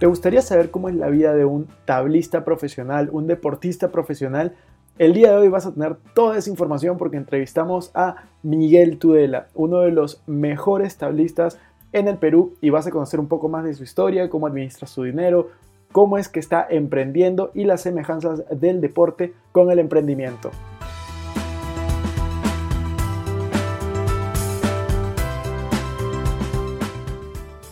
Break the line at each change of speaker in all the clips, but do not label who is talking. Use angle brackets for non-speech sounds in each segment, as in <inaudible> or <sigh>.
¿Te gustaría saber cómo es la vida de un tablista profesional, un deportista profesional? El día de hoy vas a tener toda esa información porque entrevistamos a Miguel Tudela, uno de los mejores tablistas en el Perú y vas a conocer un poco más de su historia, cómo administra su dinero, cómo es que está emprendiendo y las semejanzas del deporte con el emprendimiento.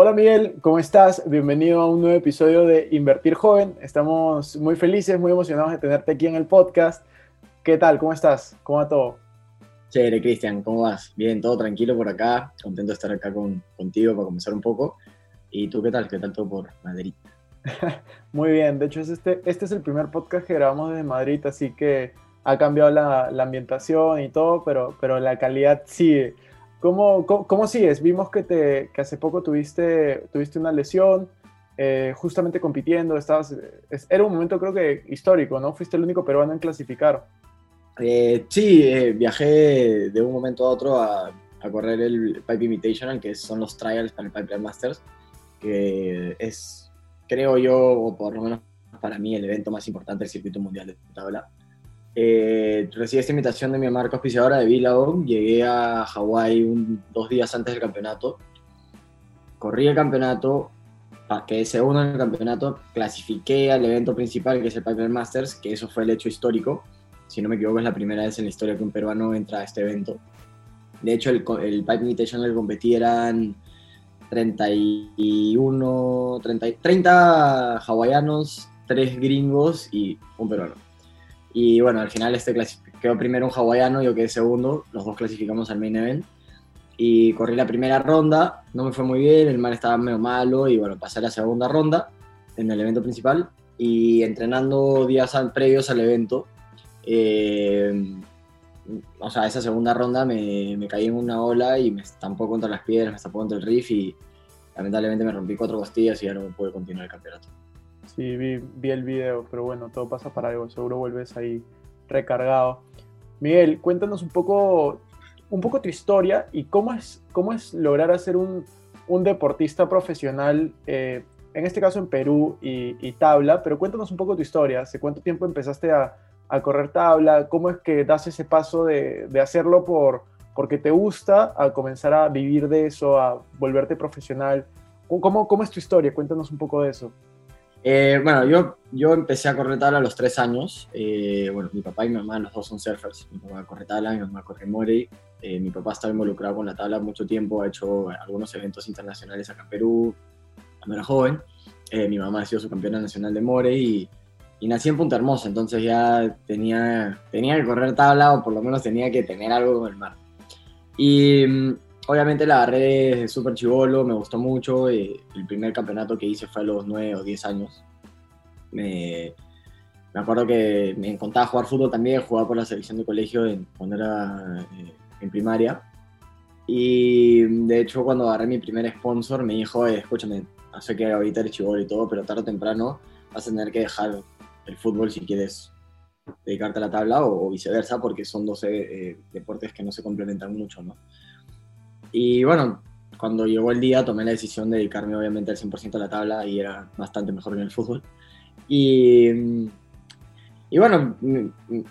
Hola Miguel, ¿cómo estás? Bienvenido a un nuevo episodio de Invertir Joven. Estamos muy felices, muy emocionados de tenerte aquí en el podcast. ¿Qué tal? ¿Cómo estás? ¿Cómo va todo?
Chévere, Cristian, ¿cómo vas? Bien, todo tranquilo por acá. Contento de estar acá con, contigo para comenzar un poco. ¿Y tú qué tal? ¿Qué tal todo por Madrid? <laughs>
Muy bien, de hecho es este, este es el primer podcast que grabamos desde Madrid, así que ha cambiado la, la ambientación y todo, pero, pero la calidad sigue. ¿Cómo, cómo, cómo sigues? Vimos que, te, que hace poco tuviste, tuviste una lesión, eh, justamente compitiendo, estabas, es- era un momento creo que histórico, ¿no? Fuiste el único peruano en clasificar.
Eh, sí, eh, viajé de un momento a otro a, a correr el Pipe Invitational, que son los trials para el Pipe Masters, que es, creo yo, o por lo menos para mí, el evento más importante del circuito mundial de tabla. Eh, recibí esta invitación de mi marca auspiciadora de Billabong, llegué a Hawái dos días antes del campeonato, corrí el campeonato, quedé segundo en el campeonato, clasifiqué al evento principal, que es el Piper Masters, que eso fue el hecho histórico. Si no me equivoco, es la primera vez en la historia que un peruano entra a este evento. De hecho, el, el Pipe Invitational que competí eran 31, 30, 30 hawaianos, 3 gringos y un peruano. Y bueno, al final este quedó primero un hawaiano, yo quedé segundo, los dos clasificamos al main event. Y corrí la primera ronda, no me fue muy bien, el mar estaba medio malo y bueno, pasé a la segunda ronda en el evento principal y entrenando días previos al evento, eh, o sea, esa segunda ronda me, me caí en una ola y me estampó contra las piedras, me estampó contra el riff y lamentablemente me rompí cuatro costillas y ya no pude continuar el campeonato.
Sí, vi, vi el video, pero bueno, todo pasa para algo, seguro vuelves ahí recargado. Miguel, cuéntanos un poco, un poco tu historia y cómo es, cómo es lograr hacer un, un deportista profesional, eh, en este caso en Perú y, y tabla, pero cuéntanos un poco tu historia, ¿hace cuánto tiempo empezaste a, a correr tabla? ¿Cómo es que das ese paso de, de hacerlo por, porque te gusta a comenzar a vivir de eso, a volverte profesional? ¿Cómo, cómo es tu historia? Cuéntanos un poco de eso.
Eh, bueno, yo, yo empecé a correr tabla a los tres años. Eh, bueno, mi papá y mi mamá, los dos son surfers. Mi papá corre tabla, mi mamá corre morey. Eh, mi papá estaba involucrado con la tabla mucho tiempo, ha hecho algunos eventos internacionales acá en Perú, cuando era joven. Eh, mi mamá ha sido su campeona nacional de morey y, y nací en Punta Hermosa, entonces ya tenía, tenía que correr tabla o por lo menos tenía que tener algo con el mar. Y mm, obviamente la agarré desde súper chivolo, me gustó mucho. eh, el primer campeonato que hice fue a los 9 o 10 años. Me, me acuerdo que me encantaba jugar fútbol también, jugaba por la selección de colegio en- cuando era eh, en primaria. Y de hecho, cuando agarré mi primer sponsor, me dijo: "Eh, Escúchame, sé que ahorita eres chivolo y todo, pero tarde o temprano vas a tener que dejar el fútbol si quieres dedicarte a la tabla o, o viceversa, porque son dos eh, deportes que no se complementan mucho, ¿no? Y bueno, cuando llegó el día tomé la decisión de dedicarme obviamente al 100% a la tabla y era bastante mejor que en el fútbol. Y, y bueno, mm, mm,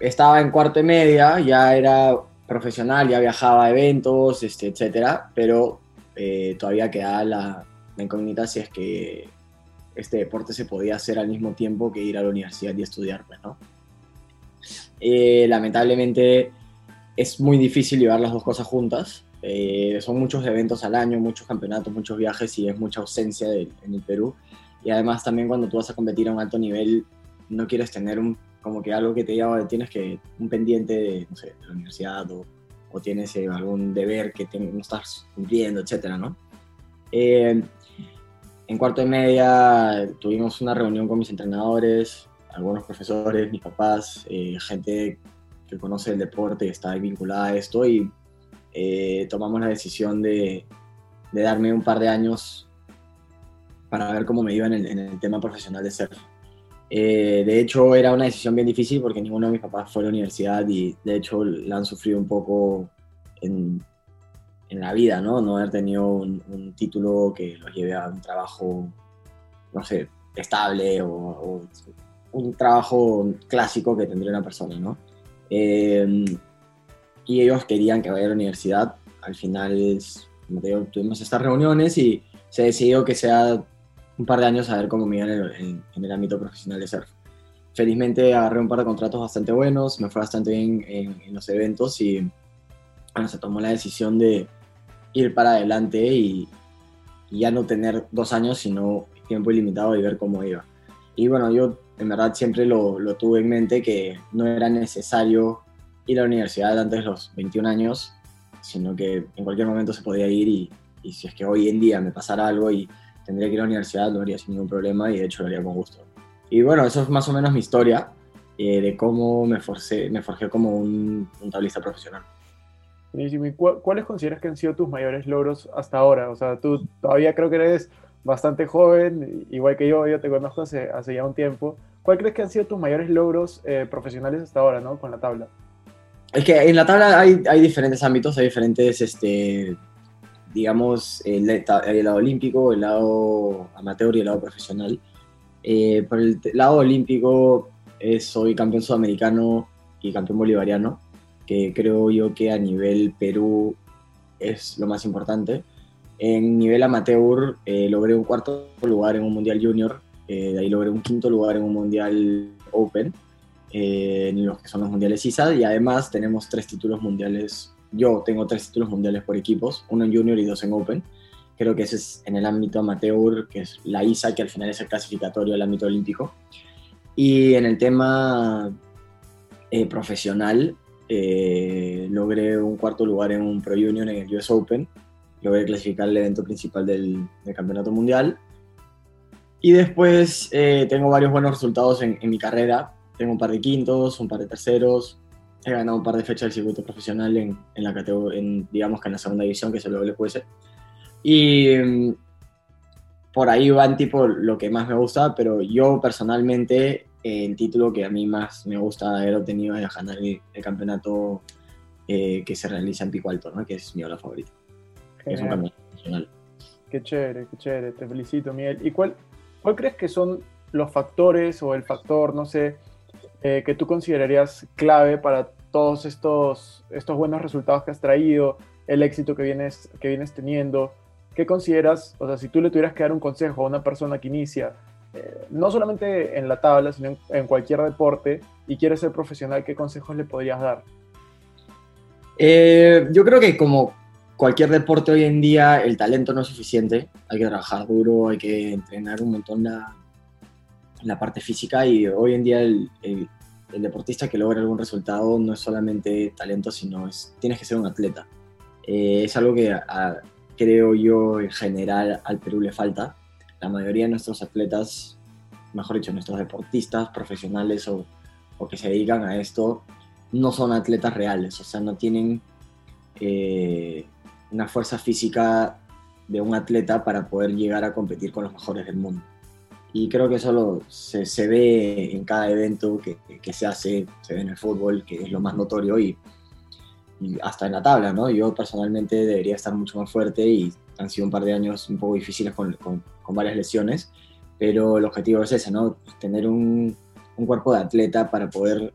estaba en cuarto y media, ya era profesional, ya viajaba a eventos, este, etcétera, pero eh, todavía quedaba la, la incógnita si es que este deporte se podía hacer al mismo tiempo que ir a la universidad y estudiar, pues, ¿no? Eh, lamentablemente es muy difícil llevar las dos cosas juntas. Eh, son muchos eventos al año, muchos campeonatos, muchos viajes y es mucha ausencia de- en el Perú. Y además también cuando tú vas a competir a un alto nivel, no quieres tener un, como que algo que te lleva, tienes que un pendiente de, no sé, de la universidad o, o tienes eh, algún deber que te- no estás cumpliendo, etcétera, ¿no? Eh, en cuarto de media tuvimos una reunión con mis entrenadores, algunos profesores, mis papás, eh, gente que conoce el deporte y está vinculada a esto y eh, tomamos la decisión de, de darme un par de años para ver cómo me iba en el, en el tema profesional de surf. Eh, de hecho, era una decisión bien difícil porque ninguno de mis papás fue a la universidad y de hecho la han sufrido un poco en, en la vida, ¿no? No haber tenido un, un título que los lleve a un trabajo, no sé, estable o, o un trabajo clásico que tendría una persona, ¿no? Eh, y ellos querían que vaya a la universidad. Al final, como te digo, tuvimos estas reuniones y se decidió que sea un par de años a ver cómo me iba en el, en- en el ámbito profesional de surf. Felizmente agarré un par de contratos bastante buenos, me fue bastante bien en, en los eventos y bueno, se tomó la decisión de ir para adelante y, y ya no tener dos años, sino tiempo ilimitado y ver cómo iba. Y bueno, yo en verdad siempre lo, lo tuve en mente que no era necesario ir a la universidad antes de los 21 años, sino que en cualquier momento se podía ir y, y si es que hoy en día me pasara algo y tendría que ir a la universidad, lo haría sin ningún problema y de hecho lo haría con gusto. Y bueno, eso es más o menos mi historia eh, de cómo me, forcé, me forjé como un, un tablista profesional.
Buenísimo. ¿Y cu- cuáles consideras que han sido tus mayores logros hasta ahora? O sea, tú todavía creo que eres bastante joven, igual que yo, yo te conozco hace, hace ya un tiempo. ¿Cuál crees que han sido tus mayores logros eh, profesionales hasta ahora, ¿no? Con la tabla.
Es que en la tabla hay, hay diferentes ámbitos, hay diferentes, este, digamos, el, el lado olímpico, el lado amateur y el lado profesional. Eh, por el lado olímpico eh, soy campeón sudamericano y campeón bolivariano, que creo yo que a nivel Perú es lo más importante. En nivel amateur eh, logré un cuarto lugar en un mundial junior, eh, de ahí logré un quinto lugar en un mundial open eh, en los que son los mundiales ISA y además tenemos tres títulos mundiales. Yo tengo tres títulos mundiales por equipos, uno en Junior y dos en Open. Creo que ese es en el ámbito amateur, que es la ISA, que al final es el clasificatorio del ámbito olímpico. Y en el tema eh, profesional, eh, logré un cuarto lugar en un Pro Junior en el US Open. Logré clasificar el evento principal del, del campeonato mundial. Y después eh, tengo varios buenos resultados en, en mi carrera, tengo un par de quintos, un par de terceros. He ganado un par de fechas del circuito profesional en, en la categoría, en, digamos que en la segunda división, que es el WQS. Y mm, por ahí van tipo lo que más me gusta, pero yo personalmente el título que a mí más me gusta haber obtenido es ganar el, el campeonato eh, que se realiza en Pico Alto, ¿no? que es mi ola favorita. Es un campeonato nacional.
Qué chévere, qué chévere, te felicito, Miguel. ¿Y cuál, cuál crees que son los factores o el factor, no sé, eh, que tú considerarías clave para todos estos, estos buenos resultados que has traído, el éxito que vienes, que vienes teniendo? ¿Qué consideras, o sea, si tú le tuvieras que dar un consejo a una persona que inicia, eh, no solamente en la tabla, sino en, cualquier deporte y quiere ser profesional, ¿qué consejos le podrías dar?
Eh, yo creo que como cualquier deporte hoy en día, el talento no es suficiente. Hay que trabajar duro, hay que entrenar un montón la, la parte física y hoy en día el, deportista que logra algún resultado no es solamente talento, sino es, tienes que ser un atleta. Eh, es algo que creo yo en general al Perú le falta. La mayoría de nuestros atletas, mejor dicho, nuestros deportistas profesionales o, o que se dedican a esto, no son atletas reales, o sea, no tienen eh, una fuerza física de un atleta para poder llegar a competir con los mejores del mundo. Y creo que eso lo- se, se ve en cada evento que, que se hace, se ve en el fútbol, que es lo más notorio. Y y hasta en la tabla, ¿no? Yo personalmente debería estar mucho más fuerte y han sido un par de años un poco difíciles con, con- con varias lesiones, pero el objetivo es ese, ¿no? Tener un, un cuerpo de atleta para poder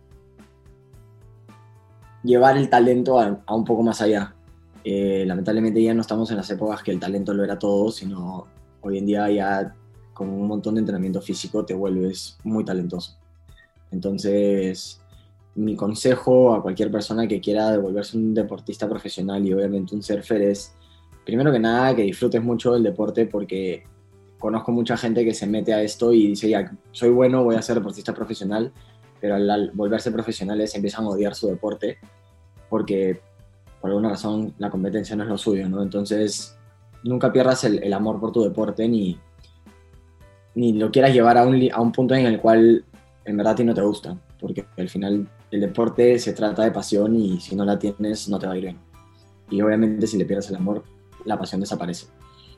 llevar el talento a, a un poco más allá. Eh, lamentablemente ya no estamos en las épocas que el talento lo era todo, sino hoy en día ya con un montón de entrenamiento físico te vuelves muy talentoso. Entonces, mi consejo a cualquier persona que quiera devolverse un deportista profesional y obviamente un surfer es, primero que nada, que disfrutes mucho del deporte porque conozco mucha gente que se mete a esto y dice, ya, soy bueno, voy a ser deportista profesional, pero al, volverse profesionales empiezan a odiar su deporte porque por alguna razón la competencia no es lo suyo, ¿no? Entonces, nunca pierdas el amor por tu deporte ni, ni lo quieras llevar a un, a un punto en el cual en verdad a ti no te gusta, porque al final el deporte se trata de pasión y si no la tienes no te va a ir bien. Y obviamente si le pierdes el amor, la pasión desaparece.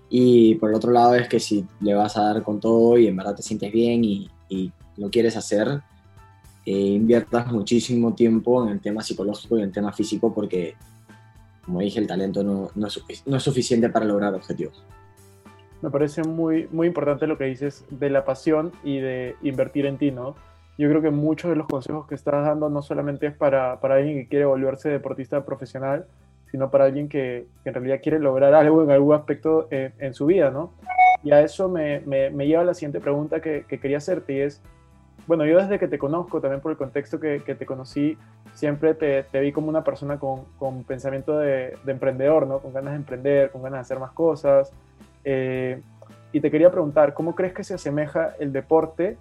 Y por el otro lado es que si le vas a dar con todo y en verdad te sientes bien y, y lo quieres hacer, eh, inviertas muchísimo tiempo en el tema psicológico y en el tema físico porque, como dije, el talento no, no es, no es suficiente para lograr objetivos.
Me parece muy, muy importante lo que dices de la pasión y de invertir en ti, ¿no? Yo creo que muchos de los consejos que estás dando no solamente es para, para alguien que quiere volverse deportista profesional, sino para alguien que, que en realidad quiere lograr algo en algún aspecto en, en su vida, ¿no? Y a eso me, me, me lleva la siguiente pregunta que, que quería hacerte y es, bueno, yo desde que te conozco, también por el contexto que, que te conocí, siempre te, te vi como una persona con, con pensamiento de, de emprendedor, ¿no? Con ganas de emprender, con ganas de hacer más cosas. Eh, y te quería preguntar, ¿cómo crees que se asemeja el deporte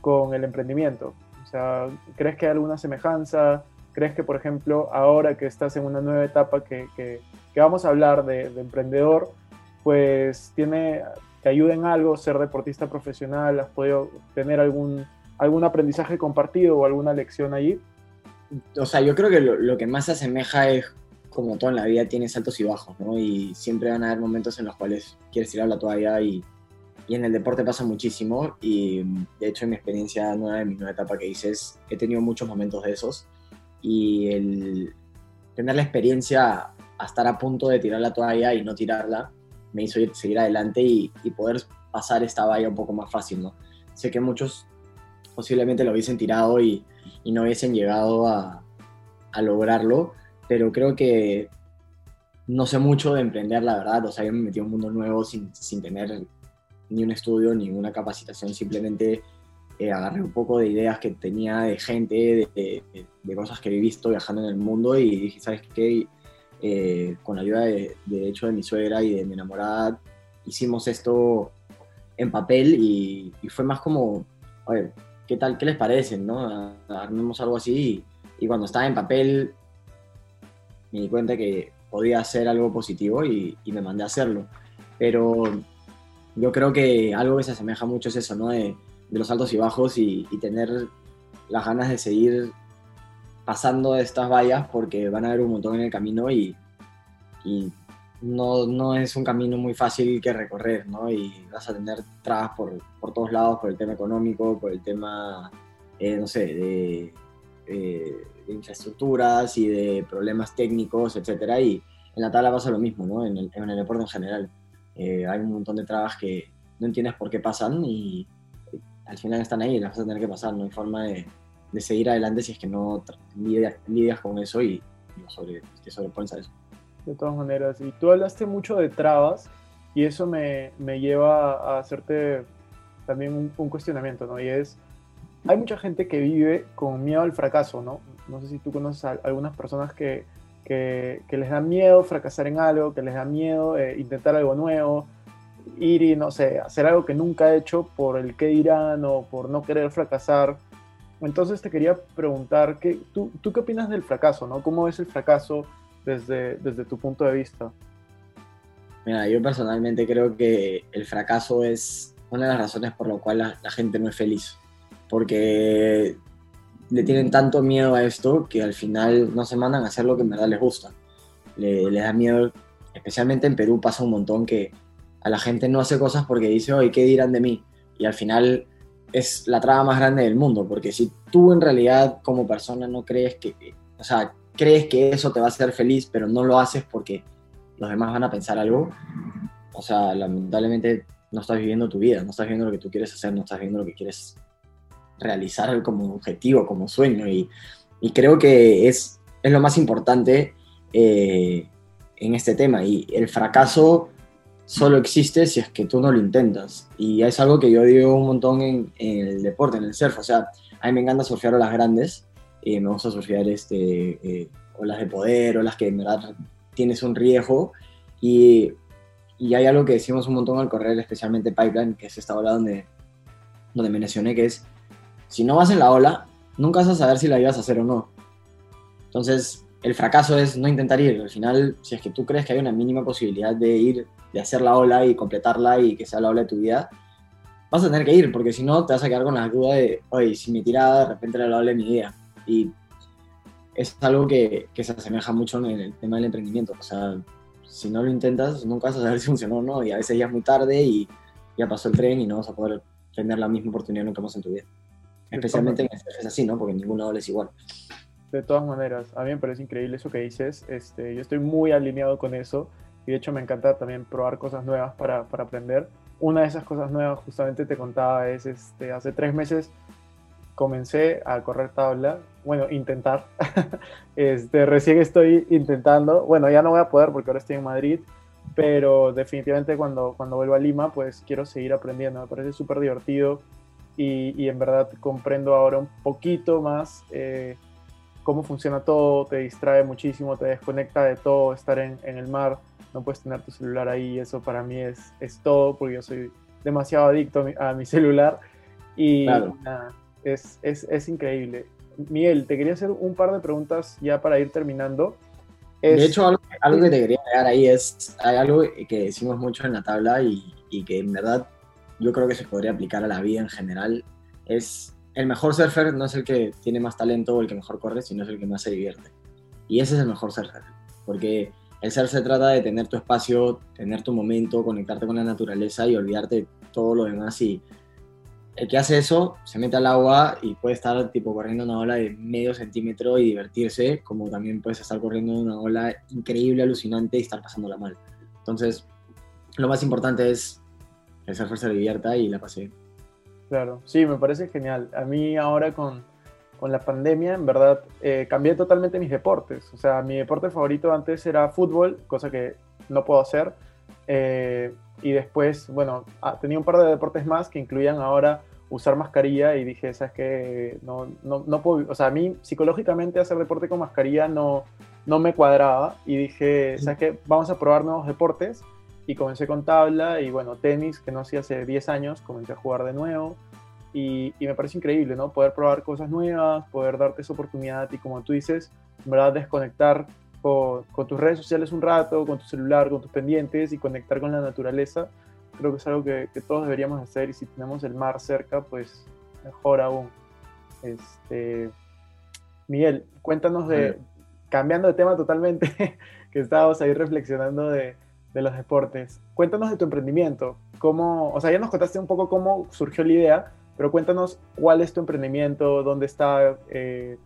con el emprendimiento? O sea, ¿crees que hay alguna semejanza? ¿Crees que, por ejemplo, ahora que estás en una nueva etapa que, que- vamos a hablar de, de emprendedor, pues tiene, te ayuda en algo ser deportista profesional? ¿Has podido tener algún, algún aprendizaje compartido o alguna lección allí?
o sea, yo creo que lo, lo que más se asemeja es, como todo en la vida, tienes altos y bajos, ¿no? Y siempre van a haber momentos en los cuales quieres tirar la toalla y, y en el deporte pasa muchísimo. Y de hecho, en mi experiencia nueva, en mi nueva etapa que dices, he tenido muchos momentos de esos. Y el tener la experiencia a estar a punto de tirar la toalla y no tirarla, me hizo ir- seguir adelante y, y poder pasar esta valla un poco más fácil, ¿no? Sé que muchos posiblemente lo hubiesen tirado y, y no hubiesen llegado a, a lograrlo, pero creo que no sé mucho de emprender, la verdad, o sea, yo me metí a un mundo nuevo sin, sin tener ni un estudio, ni una capacitación, simplemente eh, agarré un poco de ideas que tenía de gente, de, cosas que he visto viajando en el mundo y dije, ¿sabes qué? Eh, con la ayuda de, de hecho de mi suegra y de mi enamorada, hicimos esto en papel y, y fue más como, oye, ¿qué tal? ¿Qué les parece? ¿no? Armemos algo así y, y cuando estaba en papel me di cuenta que podía hacer algo positivo y, y me mandé a hacerlo. Pero yo creo que algo que se asemeja mucho es eso, ¿no? De, de los altos y bajos y, y tener las ganas de seguir pasando estas vallas porque van a haber un montón en el camino y, y no, no es un camino muy fácil que recorrer, ¿no? Y vas a tener trabas por, por todos lados, por el tema económico, por el tema, eh, no sé, de, eh, de infraestructuras y de problemas técnicos, etcétera. Y en la tabla pasa lo mismo, ¿no? En el, en el deporte en general. Eh, hay un montón de trabas que no entiendes por qué pasan y eh, al final están ahí y las vas a tener que pasar. No hay forma de, de seguir adelante si es que no lidias, lidias con eso y, y sobre, te sobrepones a eso.
De todas maneras, y tú hablaste mucho de trabas y eso me, me lleva a hacerte también un, un cuestionamiento, ¿no? Y es, hay mucha gente que vive con miedo al fracaso, ¿no? No sé si tú conoces a algunas personas que, que, que les da miedo fracasar en algo, que les da miedo eh, intentar algo nuevo, ir y, no sé, hacer algo que nunca ha hecho por el qué dirán o por no querer fracasar. Entonces te quería preguntar, ¿qué, tú, ¿tú qué opinas del fracaso, ¿no? ¿Cómo ves el fracaso desde, desde tu punto de vista?
Mira, yo personalmente creo que el fracaso es una de las razones por la cual la gente no es feliz. Porque le tienen tanto miedo a esto que al final no se mandan a hacer lo que en verdad les gusta. Le, les da miedo, especialmente en Perú pasa un montón que a la gente no hace cosas porque dice, oye, ¿qué dirán de mí? Y al final es la traba más grande del mundo, porque si tú en realidad como persona no crees que, o sea, crees que eso te va a hacer feliz, pero no lo haces porque los demás van a pensar algo, o sea, lamentablemente no estás viviendo tu vida, no estás viviendo lo que tú quieres hacer, no estás viviendo lo que quieres realizar como objetivo, como sueño. Y, y creo que es, es lo más importante eh, en este tema. Y el fracaso solo existe si es que tú no lo intentas. Y es algo que yo digo un montón en, en el deporte, en el surf. O sea, a mí me encanta surfear olas grandes. Y me gusta surfear este, eh, olas de poder, olas que en verdad tienes un riesgo. Y, y hay algo que decimos un montón al correr, especialmente Pipeline, que es esta ola donde, donde me mencioné, que es, si no vas en la ola, nunca vas a saber si la ibas a hacer o no. Entonces, el fracaso es no intentar ir. Al final, si es que tú crees que hay una mínima posibilidad de ir, de hacer la ola y completarla y que sea la ola de tu vida, vas a tener que ir, porque si no, te vas a quedar con la duda de, oye, si mi tirada de repente era la ola de mi vida. Y es algo que, que se asemeja mucho en el tema del emprendimiento. O sea, si no lo intentas, nunca vas a saber si funcionó o no. Y a veces ya es muy tarde y ya pasó el tren y no vas a poder tener la misma oportunidad nunca más en tu vida. Especialmente en surf es así, ¿no? Porque ninguna ola es igual.
De todas maneras, a mí me parece increíble eso que dices. Este, yo estoy muy alineado con eso y de hecho me encanta también probar cosas nuevas para, para aprender. Una de esas cosas nuevas, justamente te contaba, es este, hace tres meses comencé a correr tabla. Bueno, intentar. <laughs> este, recién estoy intentando. Bueno, ya no voy a poder porque ahora estoy en Madrid, pero definitivamente cuando, cuando vuelva a Lima, pues quiero seguir aprendiendo. Me parece súper divertido y, y en verdad comprendo ahora un poquito más. eh, cómo funciona todo, te distrae muchísimo, te desconecta de todo, estar en, en el mar, no puedes tener tu celular ahí, eso para mí es, es todo, porque yo soy demasiado adicto a mi, a mi celular y
Claro.
nada, es, es, es increíble. Miguel, te quería hacer un par de preguntas ya para ir terminando. Es-
De hecho, algo, algo que te quería agregar ahí es, hay algo que decimos mucho en la tabla y, y que en verdad yo creo que se podría aplicar a la vida en general, es el mejor surfer no es el que tiene más talento o el que mejor corre, sino es el que más se divierte. Y ese es el mejor surfer, porque el surf se trata de tener tu espacio, tener tu momento, conectarte con la naturaleza y olvidarte de todo lo demás y el que hace eso se mete al agua y puede estar tipo corriendo una ola de medio centímetro y divertirse, como también puedes estar corriendo una ola increíble, alucinante y estar pasándola mal. Entonces, lo más importante es el surfer se divierta y la bien.
Claro, sí, me parece genial. A mí ahora con, con la pandemia, en verdad, eh, cambié totalmente mis deportes. O sea, mi deporte favorito antes era fútbol, cosa que no puedo hacer. Eh, y después, bueno, ah, tenía un par de deportes más que incluían ahora usar mascarilla y dije, ¿sabes qué? No, no, no puedo, o sea, a mí psicológicamente hacer deporte con mascarilla no, no me cuadraba y dije, ¿sabes qué? Vamos a probar nuevos deportes y comencé con tabla y bueno, tenis, que no hacía hace 10 años, comencé a jugar de nuevo y, y me parece increíble, ¿no? Poder probar cosas nuevas, poder darte esa oportunidad y como tú dices, en verdad desconectar con, con tus redes sociales un rato, con tu celular, con tus pendientes y conectar con la naturaleza. Creo que es algo que, que todos deberíamos hacer y si tenemos el mar cerca, pues mejor aún. Este, Miguel, cuéntanos de, cambiando de tema totalmente, <laughs> que estábamos ahí reflexionando de, de los deportes. Cuéntanos de tu emprendimiento. ¿Cómo, o sea, ya nos contaste un poco cómo surgió la idea, pero cuéntanos cuál es tu emprendimiento, dónde está, eh,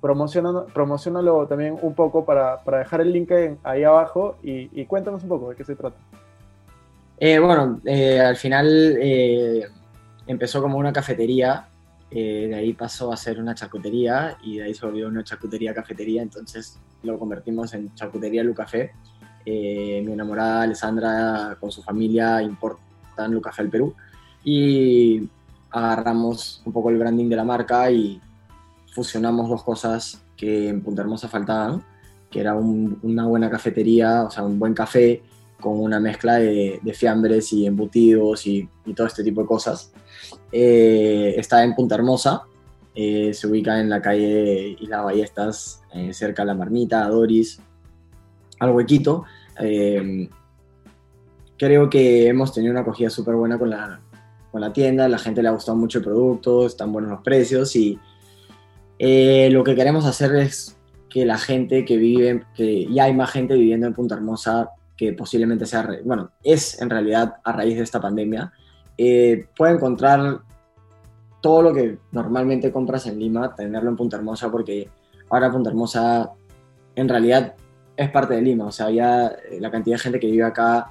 promocionalo, también un poco para, para dejar el link ahí abajo y, cuéntanos un poco de qué se trata.
Eh, bueno, eh, al final eh, empezó como una cafetería, de ahí pasó a ser una charcutería y de ahí se volvió una charcutería cafetería, entonces lo convertimos en charcutería Lucafé. Eh, mi enamorada Alessandra con su familia importan Lucafé al Perú y agarramos un poco el branding de la marca y fusionamos dos cosas que en Punta Hermosa faltaban, que era un- una buena cafetería, o sea, un buen café con una mezcla de, de fiambres y embutidos y, y todo este tipo de cosas. Eh, está en Punta Hermosa, eh, se ubica en la calle Islas Ballestas, eh, cerca de La Marmita, Doris, al huequito. Eh, creo que hemos tenido una acogida súper buena con la, con la tienda, la gente le ha gustado mucho el producto, están buenos los precios y eh, lo que queremos hacer es que la gente que vive, que ya hay más gente viviendo en Punta Hermosa que posiblemente sea, bueno, es en realidad a raíz de esta pandemia, eh, puede encontrar todo lo que normalmente compras en Lima, tenerlo en Punta Hermosa, porque ahora Punta Hermosa en realidad es parte de Lima. O sea, ya eh, la cantidad de gente que vive acá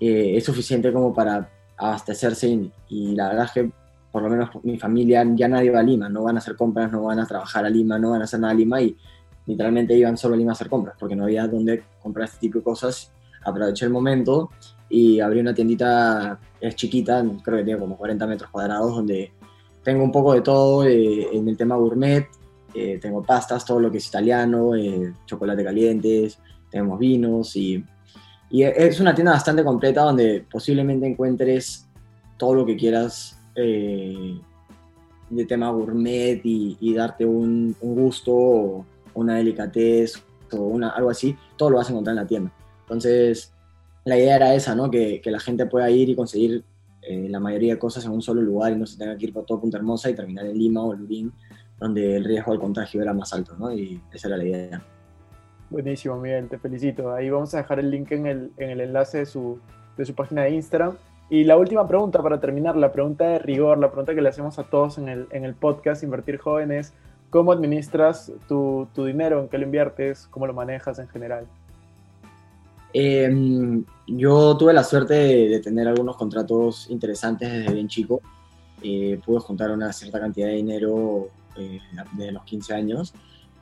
eh, es suficiente como para abastecerse y, y la verdad es que por lo menos mi familia ya nadie va a Lima, no van a hacer compras, no van a trabajar a Lima, no van a hacer nada a Lima y literalmente iban solo a Lima a hacer compras porque no había dónde comprar este tipo de cosas. Aproveché el momento y abrí una tiendita, es chiquita, creo que tiene como 40 metros cuadrados, donde tengo un poco de todo eh, en el tema gourmet, eh, tengo pastas, todo lo que es italiano, eh, chocolate calientes, tenemos vinos y, es una tienda bastante completa donde posiblemente encuentres todo lo que quieras eh, de tema gourmet y, darte un, gusto o una delicatez o algo así, todo lo vas a encontrar en la tienda. Entonces, la idea era esa, ¿no? Que, la gente pueda ir y conseguir la mayoría de cosas en un solo lugar y no se tenga que ir por todo Punta Hermosa y terminar en Lima o Lurín, donde el riesgo del contagio era más alto, ¿no? Y esa era la idea.
Buenísimo, Miguel, te felicito. Ahí vamos a dejar el link en el, en el enlace de su, de su página de Instagram. Y la última pregunta para terminar, la pregunta de rigor, la pregunta que le hacemos a todos en el, en el podcast Invertir Jóvenes, ¿cómo administras tu, tu dinero? ¿En qué lo inviertes? ¿Cómo lo manejas en general?
Eh, yo tuve la suerte de, de tener algunos contratos interesantes desde bien chico. Eh, pude juntar una cierta cantidad de dinero eh, desde los 15 años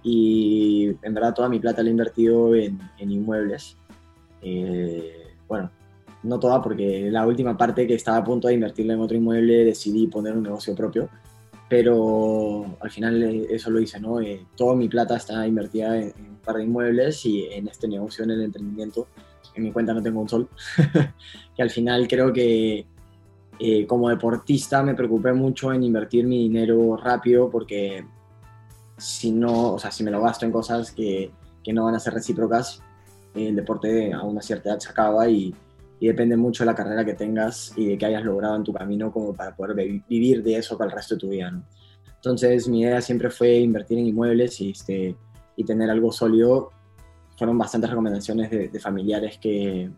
y en verdad toda mi plata la he invertido en, inmuebles. Eh, bueno, no toda porque la última parte que estaba a punto de invertirla en otro inmueble decidí poner un negocio propio, pero al final eh, eso lo hice, ¿no? Eh, toda mi plata está invertida en, en un par de inmuebles y en este negocio, en el emprendimiento. En mi cuenta no tengo un sol, <laughs> que al final creo que eh, como deportista me preocupé mucho en invertir mi dinero rápido porque si no, o sea, si me lo gasto en cosas que, que no van a ser recíprocas, el deporte a una cierta edad se acaba y, y depende mucho de la carrera que tengas y de que hayas logrado en tu camino como para poder vi- vivir de eso para el resto de tu vida, ¿no? Entonces mi idea siempre fue invertir en inmuebles y, este, y tener algo sólido. Fueron bastantes recomendaciones de, de familiares que,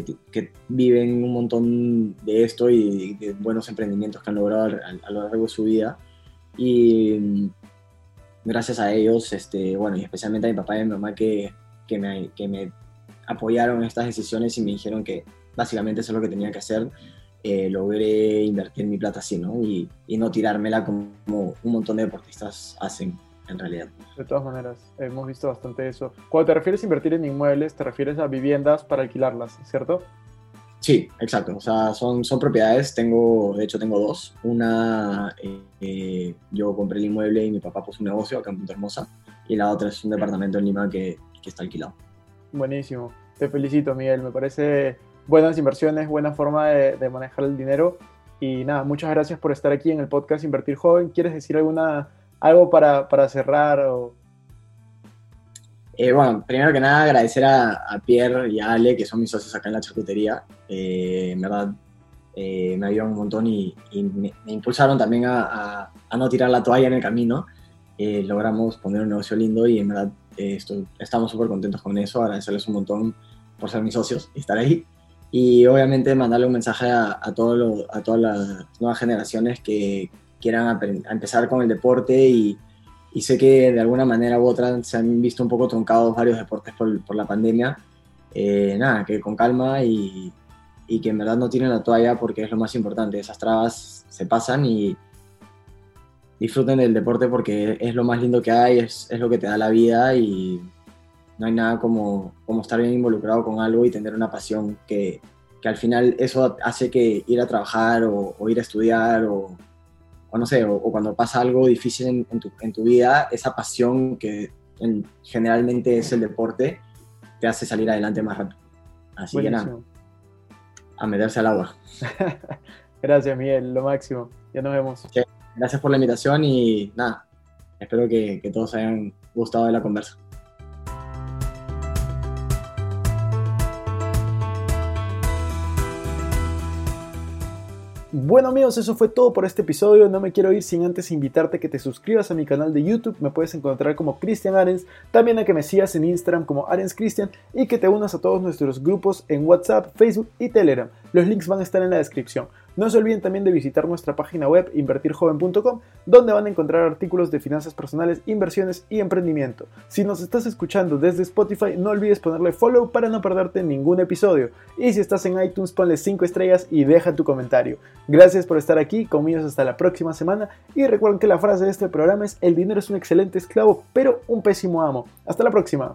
que, viven un montón de esto y de buenos emprendimientos que han logrado a, a lo largo de su vida. Y mm, gracias a ellos, este, bueno, y especialmente a mi papá y a mi mamá que, que, me, que me apoyaron en estas decisiones y me dijeron que básicamente eso es lo que tenía que hacer, eh, logré invertir mi plata así, ¿no? Y, y no tirármela como un montón de deportistas hacen en realidad.
De todas maneras, hemos visto bastante eso. Cuando te refieres a invertir en inmuebles, te refieres a viviendas para alquilarlas, ¿cierto?
Sí, exacto. O sea, son, son propiedades. Tengo, de hecho, tengo dos. Una, eh, eh, yo compré el inmueble y mi papá puso un negocio acá en Punta Hermosa. Y la otra es un departamento en Lima que, que está alquilado.
Buenísimo. Te felicito, Miguel. Me parece buenas inversiones, buena forma de, de manejar el dinero. Y nada, muchas gracias por estar aquí en el podcast Invertir Joven. ¿Quieres decir alguna, algo para, para cerrar? O...
Eh, bueno, primero que nada, agradecer a, a Pierre y a Ale, que son mis socios acá en la charcutería. Eh, en verdad, eh, me ayudaron un montón y, y me, me impulsaron también a, a- a no tirar la toalla en el camino. Eh, logramos poner un negocio lindo y en verdad eh, estoy- estamos súper contentos con eso. Agradecerles un montón por ser mis socios y estar ahí. Y obviamente mandarle un mensaje a, todo lo- a todas las nuevas generaciones que quieran empezar con el deporte y, y sé que de alguna manera u otra se han visto un poco truncados varios deportes por, por la pandemia. Eh, nada, que con calma y, y que en verdad no tiren la toalla porque es lo más importante. Esas trabas se pasan y disfruten del deporte porque es lo más lindo que hay, es, es lo que te da la vida y no hay nada como, como estar bien involucrado con algo y tener una pasión que, que al final eso hace que ir a trabajar o, o ir a estudiar o, o no sé, o, o cuando pasa algo difícil en, en, tu, en tu vida, esa pasión que en- generalmente es el deporte, te hace salir adelante más rápido. Así que nada, a meterse al agua. <laughs>
Gracias, Miguel. Lo máximo. Ya nos vemos.
Gracias por la invitación y nada, espero que, que todos hayan gustado de la conversa.
Bueno amigos, eso fue todo por este episodio. No me quiero ir sin antes invitarte a que te suscribas a mi canal de YouTube. Me puedes encontrar como Cristian Arens. También a que me sigas en Instagram como Arens Cristian y que te unas a todos nuestros grupos en WhatsApp, Facebook y Telegram. Los links van a estar en la descripción. No se olviden también de visitar nuestra página web invertirjoven.com, donde van a encontrar artículos de finanzas personales, inversiones y emprendimiento. Si nos estás escuchando desde Spotify, no olvides ponerle follow para no perderte ningún episodio. Y si estás en iTunes, ponle 5 estrellas y deja tu comentario. Gracias por estar aquí, conmigo hasta la próxima semana. Y recuerden que la frase de este programa es: El dinero es un excelente esclavo, pero un pésimo amo. Hasta la próxima.